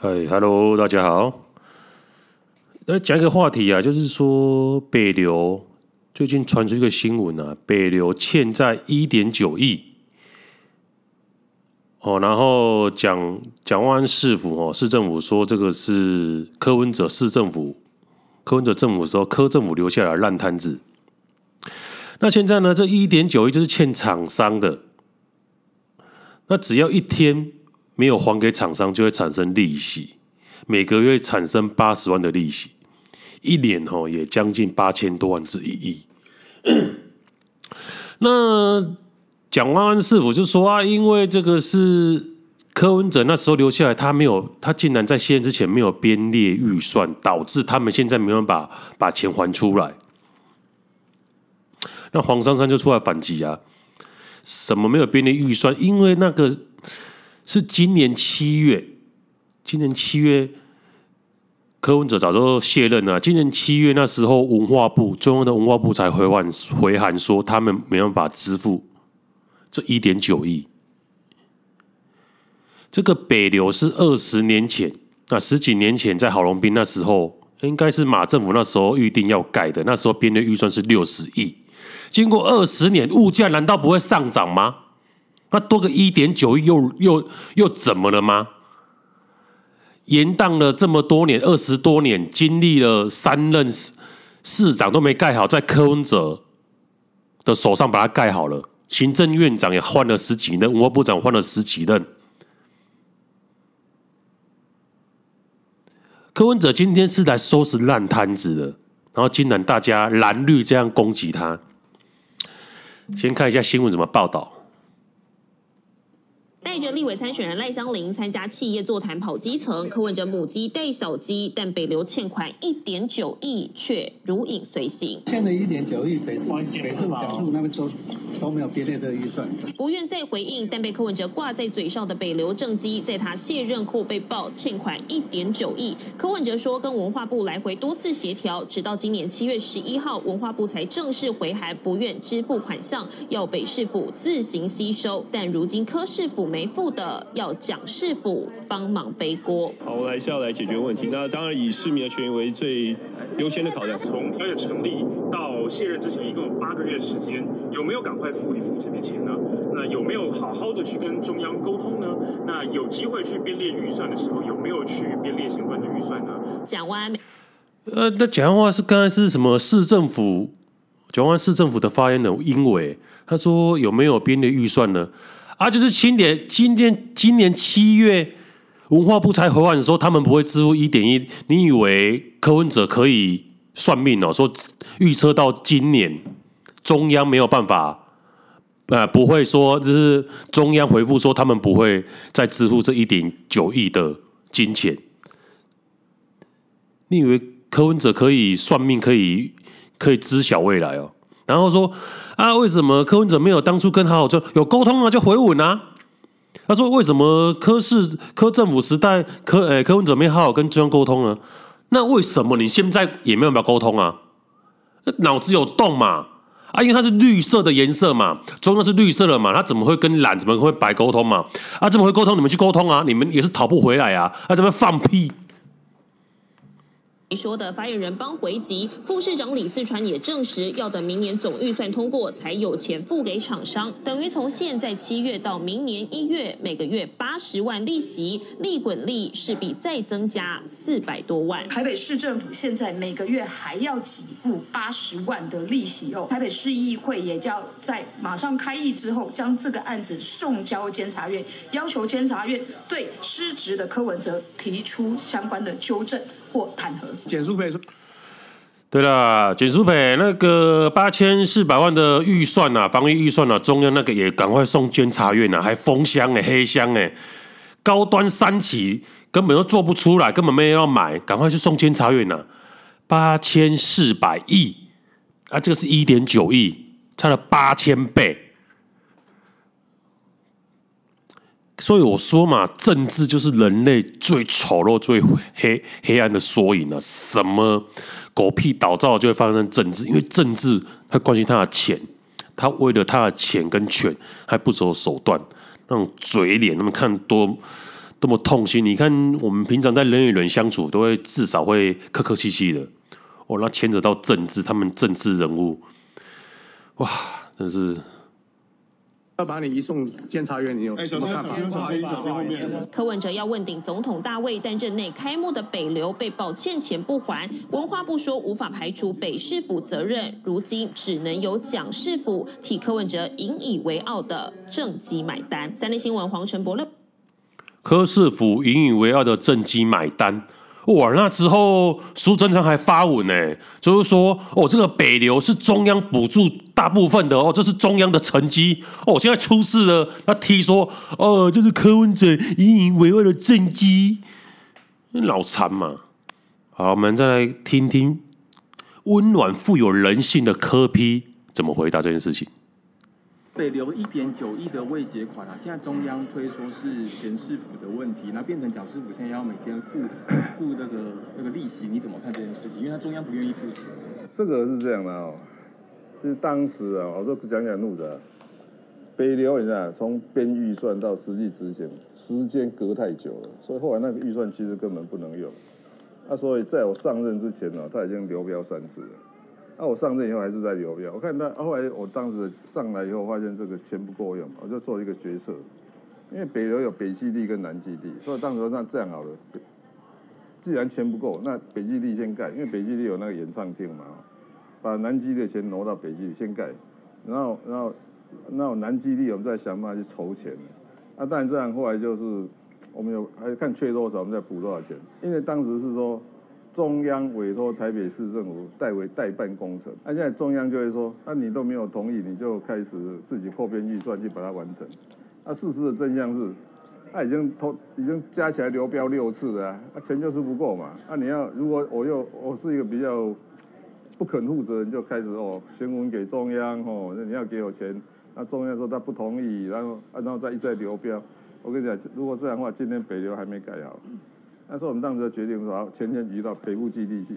嗨，Hello，大家好。那讲一个话题啊，就是说北流最近传出一个新闻啊，北流欠债一点九亿。哦，然后蒋蒋万市府哦，市政府说这个是柯文哲市政府，柯文哲政府说柯政府留下来烂摊子。那现在呢，这一点九亿就是欠厂商的。那只要一天没有还给厂商，就会产生利息，每个月产生八十万的利息，一年哦也将近八千多万至一亿。那蒋万安师傅就说啊，因为这个是柯文哲那时候留下来，他没有，他竟然在卸任之前没有编列预算，导致他们现在没有办法把钱还出来。那黄珊珊就出来反击啊。什么没有编列预算？因为那个是今年七月，今年七月柯文哲早就卸任了。今年七月那时候，文化部中央的文化部才回函回函说，他们没办法支付这一点九亿。这个北流是二十年前，那十几年前在郝龙斌那时候，应该是马政府那时候预定要盖的，那时候编的预算是六十亿。经过二十年，物价难道不会上涨吗？那多个一点九亿又又又怎么了吗？延宕了这么多年，二十多年，经历了三任市市长都没盖好，在柯文哲的手上把它盖好了，行政院长也换了十几任，文化部长换了十几任。柯文哲今天是来收拾烂摊子的，然后竟然大家蓝绿这样攻击他。先看一下新闻怎么报道。带着立委参选人赖香伶参加企业座谈跑基层，柯文哲母鸡带小鸡，但北流欠款一点九亿却如影随形。欠了一点九亿，北北市讲述那边都都没有编列这个预算。不愿再回应，但被柯文哲挂在嘴上的北流政绩，在他卸任后被曝欠款一点九亿。柯文哲说跟文化部来回多次协调，直到今年七月十一号，文化部才正式回函，不愿支付款项，要北市府自行吸收。但如今柯市府没。付的要蒋市府帮忙背锅。好，我来是要来解决问题。那当然以市民的权益为最优先的考量。从调解成立到卸任之前，一共有八个月时间，有没有赶快付一付这笔钱呢？那有没有好好的去跟中央沟通呢？那有机会去编列预算的时候，有没有去编列相关的预算呢？讲完。呃，那讲话是刚才是什么市政府？讲完市政府的发言人英伟，他说有没有编列预算呢？啊，就是今年，今天，今年七月，文化部才回函说他们不会支付一点一。你以为柯文哲可以算命哦？说预测到今年中央没有办法，呃，不会说，就是中央回复说他们不会再支付这一点九亿的金钱。你以为柯文哲可以算命，可以可以知晓未来哦？然后说。啊，为什么柯文哲没有当初跟好好就有沟通啊，就回稳啊？他说：“为什么柯市柯政府时代柯诶、欸、柯文哲没好好跟中央沟通呢？那为什么你现在也没有办法沟通啊？脑子有洞嘛？啊，因为它是绿色的颜色嘛，中央是绿色的嘛，他怎么会跟蓝怎么会白沟通嘛？啊，怎么会沟通？你们去沟通啊？你们也是讨不回来啊？啊，怎么放屁？”你说的发言人帮回击，副市长李四川也证实，要等明年总预算通过才有钱付给厂商，等于从现在七月到明年一月，每个月八十万利息，利滚利势必再增加四百多万。台北市政府现在每个月还要给付八十万的利息哦，台北市议会也要在马上开议之后，将这个案子送交监察院，要求监察院对失职的柯文哲提出相关的纠正。或弹劾简舒培说：“对啦，简舒培那个八千四百万的预算啊，防疫预算啊，中央那个也赶快送监察院啊，还封箱哎，黑箱哎，高端三期根本都做不出来，根本没人要买，赶快去送监察院呐！八千四百亿啊，这个是一点九亿，差了八千倍。”所以我说嘛，政治就是人类最丑陋、最黑黑暗的缩影啊！什么狗屁倒灶就会发生政治，因为政治他关心他的钱，他为了他的钱跟权还不择手段，那种嘴脸，他们看多多么痛心。你看，我们平常在人与人相处，都会至少会客客气气的。哦，那牵扯到政治，他们政治人物，哇，真是。要把你移送监察院，你有什么看法？柯文哲要问鼎总统大位，但任内开幕的北流被曝欠钱不还，文化部说无法排除北市府责任，如今只能由蒋市府替柯文哲引以为傲的政绩买单。三立新闻黄晨博乐，柯市府引以为傲的政绩买单。哇！那之后苏贞昌还发文呢，就是说哦，这个北流是中央补助大部分的哦，这是中央的成绩哦。现在出事了，那提说哦，这是柯文哲引以为傲的政绩，脑残嘛。好，我们再来听听温暖富有人性的柯批怎么回答这件事情。北流一点九亿的未结款啊，现在中央推说是前市府的问题，那变成蒋市府现在要每天付付那个那个利息，你怎么看这件事情？因为他中央不愿意付钱。这个是这样的哦，其实当时啊，我说讲讲路子，北流你知道，从编预算到实际执行，时间隔太久了，所以后来那个预算其实根本不能用。那所以在我上任之前呢，他已经流标三次了。那、啊、我上任以后还是在留标，我看他后来我当时上来以后发现这个钱不够用，我就做一个决策，因为北流有北基地跟南基地，所以当时那这样好了，既然钱不够，那北基地先盖，因为北基地有那个演唱厅嘛，把南基地的钱挪到北基地先盖，然后然后然后南基地我们再想办法去筹钱，那、啊、当然这样后来就是我们有还看缺多少，我们再补多少钱，因为当时是说。中央委托台北市政府代为代办工程，那、现在中央就会说，那、你都没有同意，你就开始自己扩编预算去把它完成。那、事实的真相是，他、已经投已经加起来流标六次了啊，钱就是不够嘛。那、啊、你要如果我又我是一个比较不肯负责任，就开始哦询问给中央哦，那你要给我钱，那、中央说他不同意，然后、啊、然后再一再流标。我跟你讲，如果这样的话，今天北流还没改好。那时候我们当时决定说，好，钱先移到北部基地去。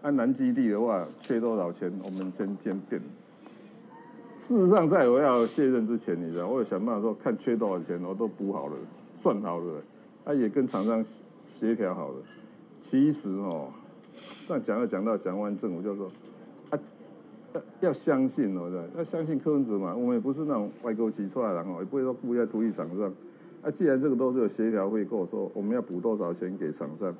按南基地的话，缺多少钱，我们先先垫。事实上，在我要卸任之前，你知道，我有想办法说，看缺多少钱，我都补好了，算好了，他、啊、也跟厂商协调好了。其实哦，这样讲要讲到讲完政府，就说，啊，要要相信哦，要相信柯文哲嘛。我们也不是那种歪钩起出来的人哦，也不会说故意在图利厂商。啊，既然这个都是有协调会跟我说，我们要补多少钱给厂商，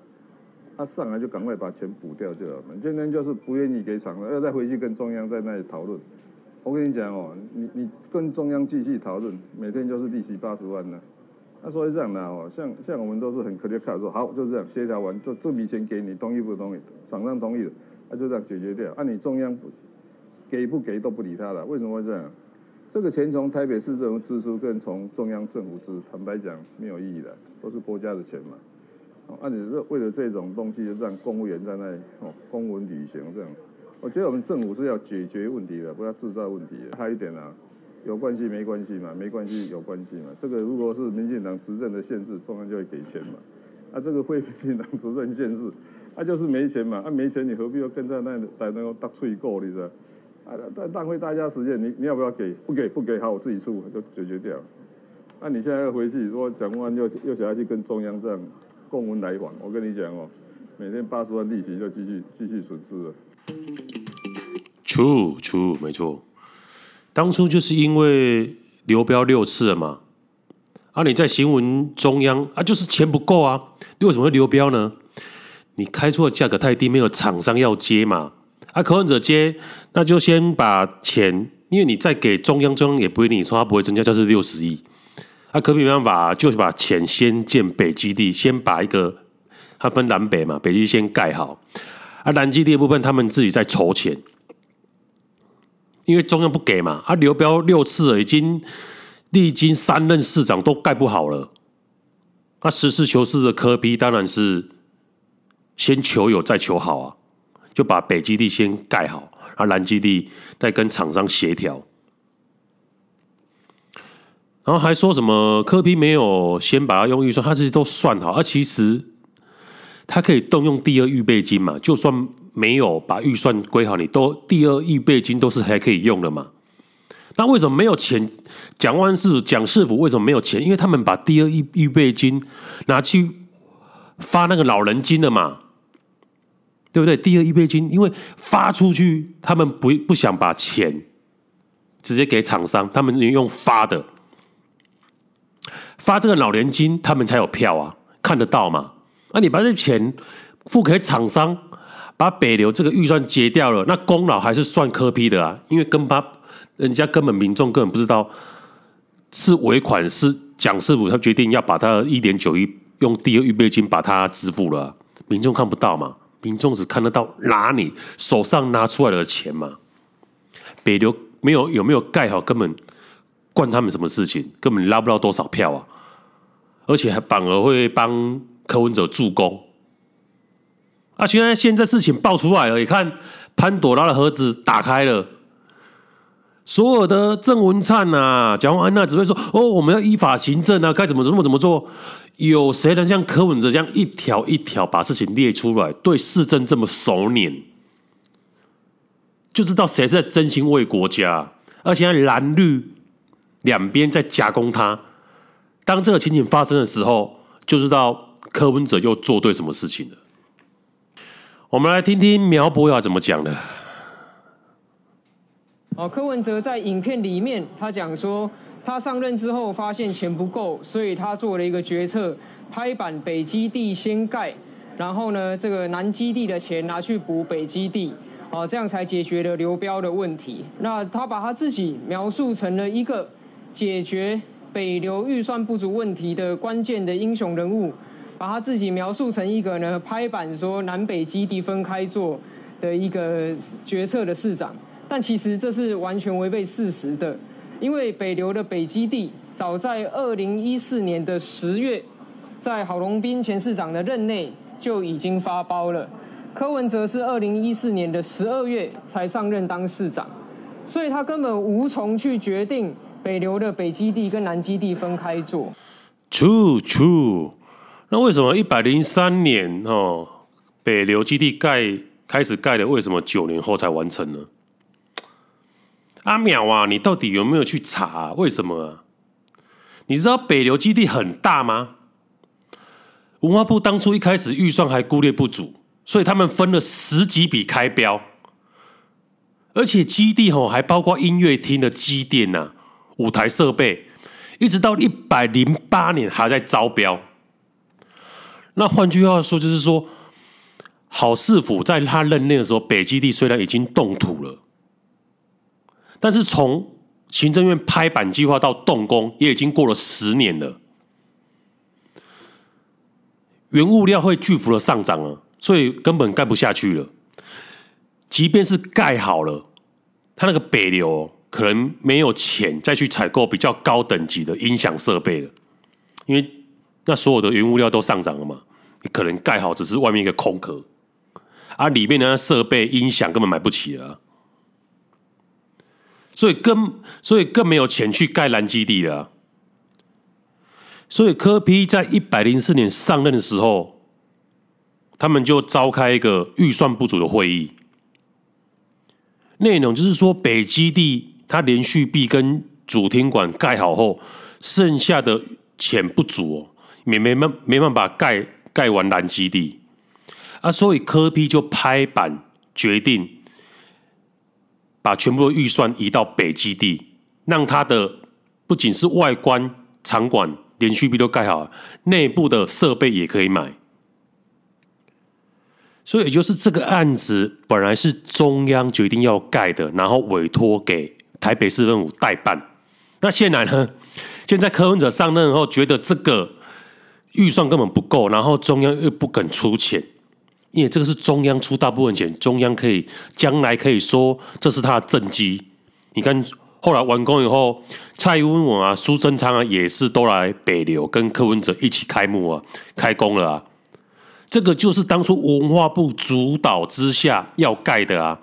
他、啊、上来就赶快把钱补掉就好了。今天就是不愿意给厂商，要再回去跟中央在那里讨论。我跟你讲哦，你你跟中央继续讨论，每天就是利息八十万呢。那、啊、所以这样的哦，像像我们都是很 clear cut 说好，就这样协调完，就这笔钱给你，同意不同意？厂商同意了，那、啊、就这样解决掉。啊，你中央给不给都不理他了，为什么会这样？这个钱从台北市政府支出跟从中央政府支，坦白讲没有意义的，都是国家的钱嘛。哦，按理说为了这种东西，就让公务员在那里哦，公文旅行这样。我觉得我们政府是要解决问题的，不要制造问题。还有一点啊，有关系没关系嘛，没关系有关系嘛。这个如果是民进党执政的限制，中央就会给钱嘛。啊，这个非民进党执政限制，啊就是没钱嘛。啊没钱，你何必要跟在那在那个搭脆过，你知道？啊，但浪费大家时间，你你要不要给？不给不给，好，我自己出就解决掉。那、啊、你现在要回去，如果蒋万又又想要去跟中央这样共文来往，我跟你讲哦，每天八十万利息就继续继续损失了。True True，没错，当初就是因为流标六次了嘛。啊，你在新闻中央啊，就是钱不够啊，你为什么会流标呢？你开出的价格太低，没有厂商要接嘛。啊，柯文哲接，那就先把钱，因为你再给中央，中央也不会跟你说他不会增加，就是六十亿。啊，可没办法，就是把钱先建北基地，先把一个，它分南北嘛，北基地先盖好。啊，南基地的部分他们自己在筹钱，因为中央不给嘛。啊，刘标六次了，已经历经三任市长都盖不好了。啊，实事求是的科比当然是先求有再求好啊。就把北基地先盖好，然后南基地再跟厂商协调，然后还说什么柯 P 没有先把它用预算，他这些都算好，而其实他可以动用第二预备金嘛，就算没有把预算归好，你都第二预备金都是还可以用的嘛。那为什么没有钱？蒋万世、蒋市府为什么没有钱？因为他们把第二预预备金拿去发那个老人金了嘛，对不对？第二预备金因为发出去，他们不不想把钱直接给厂商，他们用发的，发这个老年金，他们才有票啊，看得到嘛？那你把这钱付给厂商，把北流这个预算结掉了，那功劳还是算柯 P 的啊？因为跟他人家根本民众根本不知道是尾款是蒋师傅他决定要把他一点九亿用第二预备金把它支付了，民众看不到嘛？民众只看得到拿你手上拿出来的钱嘛？北流没有有没有盖好，根本关他们什么事情？根本拉不到多少票啊！而且还反而会帮。柯文哲助攻啊！现在现在事情爆出来了，你看潘朵拉的盒子打开了，所有的郑文灿啊、蒋万安娜只会说：“哦，我们要依法行政啊，该怎么怎么怎么做？”有谁能像柯文哲这样一条一条把事情列出来，对市政这么熟稔，就知道谁在真心为国家？而且蓝绿两边在夹攻他，当这个情景发生的时候，就知道。柯文哲又做对什么事情了？我们来听听苗博雅怎么讲的。哦，柯文哲在影片里面，他讲说，他上任之后发现钱不够，所以他做了一个决策，拍板北基地先盖，然后呢，这个南基地的钱拿去补北基地，哦，这样才解决了流标的问题。那他把他自己描述成了一个解决北流预算不足问题的关键的英雄人物。把他自己描述成一个呢，拍板说南北基地分开做的一个决策的市长，但其实这是完全违背事实的，因为北流的北基地早在二零一四年的十月，在郝龙斌前市长的任内就已经发包了，柯文哲是二零一四年的十二月才上任当市长，所以他根本无从去决定北流的北基地跟南基地分开做。True, true. 那为什么一百零三年哦，北流基地盖开始盖的，为什么九年后才完成呢？阿淼啊，你到底有没有去查啊？为什么啊？你知道北流基地很大吗？文化部当初一开始预算还估列不足，所以他们分了十几笔开标，而且基地吼还包括音乐厅的机电呐、舞台设备，一直到一百零八年还在招标。那换句话说，就是说，郝市府在他任内的时候，北基地虽然已经动土了，但是从行政院拍板计划到动工，也已经过了十年了。原物料会巨幅的上涨啊，所以根本盖不下去了。即便是盖好了，他那个北流可能没有钱再去采购比较高等级的音响设备了，因为那所有的原物料都上涨了嘛。你可能盖好只是外面一个空壳，而、啊、里面的设备音响根本买不起了、啊，所以更所以更没有钱去盖蓝基地了、所以柯 P 在一百零四年上任的时候，他们就召开一个预算不足的会议，内容就是说北基地它连续壁跟主厅馆盖好后，剩下的钱不足哦，没没办没办法盖。盖完蓝基地啊，所以柯 P 就拍板决定，把全部的预算移到北基地，让他的不仅是外观、场馆、连续壁都盖好，内部的设备也可以买。所以也就是这个案子本来是中央决定要盖的，然后委托给台北市政府代办。那现在呢？现在柯文哲上任后，觉得这个。预算根本不够，然后中央又不肯出钱，因为这个是中央出大部分钱，中央可以将来可以说这是他的政绩。你看后来完工以后，蔡英文啊、苏贞昌啊也是都来北流跟柯文哲一起开幕啊、开工了啊。这个就是当初文化部主导之下要盖的啊，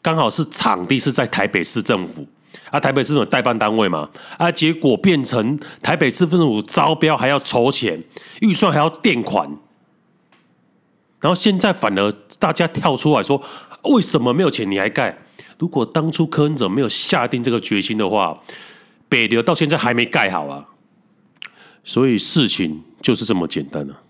刚好是场地是在台北市政府。啊，台北市政府代办单位嘛，啊，结果变成台北市政府招标还要筹钱，预算还要垫款，然后现在反而大家跳出来说，为什么没有钱你还盖？如果当初科恩者没有下定这个决心的话，北流到现在还没盖好啊。所以事情就是这么简单啊。